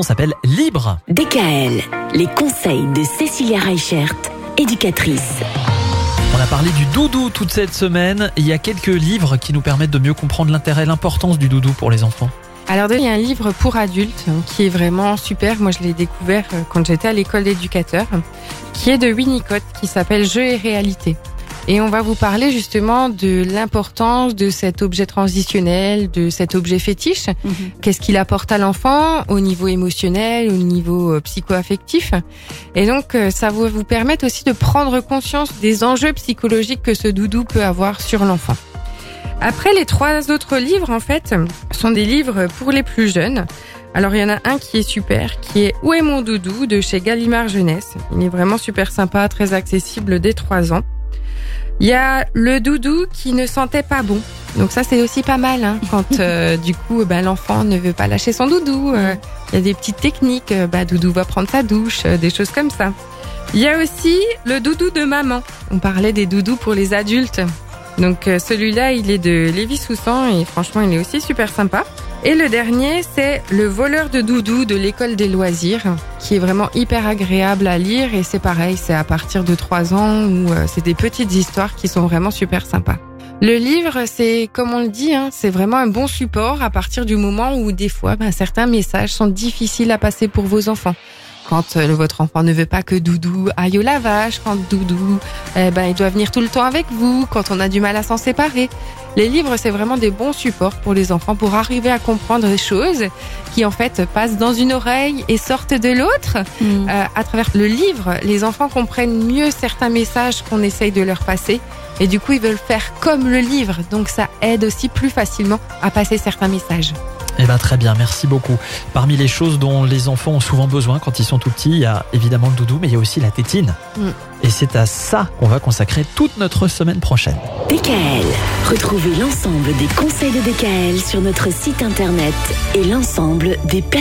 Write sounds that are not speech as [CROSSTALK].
On s'appelle Libre. DKL, les conseils de Cécilia Reichert, éducatrice. On a parlé du doudou toute cette semaine. Il y a quelques livres qui nous permettent de mieux comprendre l'intérêt, l'importance du doudou pour les enfants. Alors il y a un livre pour adultes hein, qui est vraiment super. Moi je l'ai découvert euh, quand j'étais à l'école d'éducateur, qui est de Winnicott, qui s'appelle Jeux et réalité. Et on va vous parler justement de l'importance de cet objet transitionnel, de cet objet fétiche. Qu'est-ce qu'il apporte à l'enfant au niveau émotionnel, au niveau euh, psycho-affectif. Et donc, euh, ça va vous permettre aussi de prendre conscience des enjeux psychologiques que ce doudou peut avoir sur l'enfant. Après, les trois autres livres, en fait, sont des livres pour les plus jeunes. Alors, il y en a un qui est super, qui est Où est mon doudou de chez Gallimard Jeunesse. Il est vraiment super sympa, très accessible dès trois ans. Il y a le doudou qui ne sentait pas bon. Donc ça c'est aussi pas mal hein, [LAUGHS] quand euh, du coup ben, l'enfant ne veut pas lâcher son doudou. euh, Il y a des petites techniques. euh, bah, doudou va prendre sa douche, euh, des choses comme ça. Il y a aussi le doudou de maman. On parlait des doudous pour les adultes. Donc euh, celui-là il est de Lévi Soussan et franchement il est aussi super sympa. Et le dernier, c'est Le voleur de doudou de l'école des loisirs, qui est vraiment hyper agréable à lire. Et c'est pareil, c'est à partir de 3 ans où euh, c'est des petites histoires qui sont vraiment super sympas. Le livre, c'est comme on le dit, hein, c'est vraiment un bon support à partir du moment où des fois, ben, certains messages sont difficiles à passer pour vos enfants. Quand euh, votre enfant ne veut pas que Doudou aille au lavage, quand Doudou, eh ben, il doit venir tout le temps avec vous, quand on a du mal à s'en séparer. Les livres, c'est vraiment des bons supports pour les enfants pour arriver à comprendre des choses qui en fait passent dans une oreille et sortent de l'autre. Euh, à travers le livre, les enfants comprennent mieux certains messages qu'on essaye de leur passer. Et du coup, ils veulent faire comme le livre. Donc ça aide aussi plus facilement à passer certains messages. Eh ben très bien, merci beaucoup. Parmi les choses dont les enfants ont souvent besoin quand ils sont tout petits, il y a évidemment le doudou, mais il y a aussi la tétine. Mm. Et c'est à ça qu'on va consacrer toute notre semaine prochaine. DKL, retrouvez l'ensemble des conseils de DKL sur notre site internet et l'ensemble des plateformes.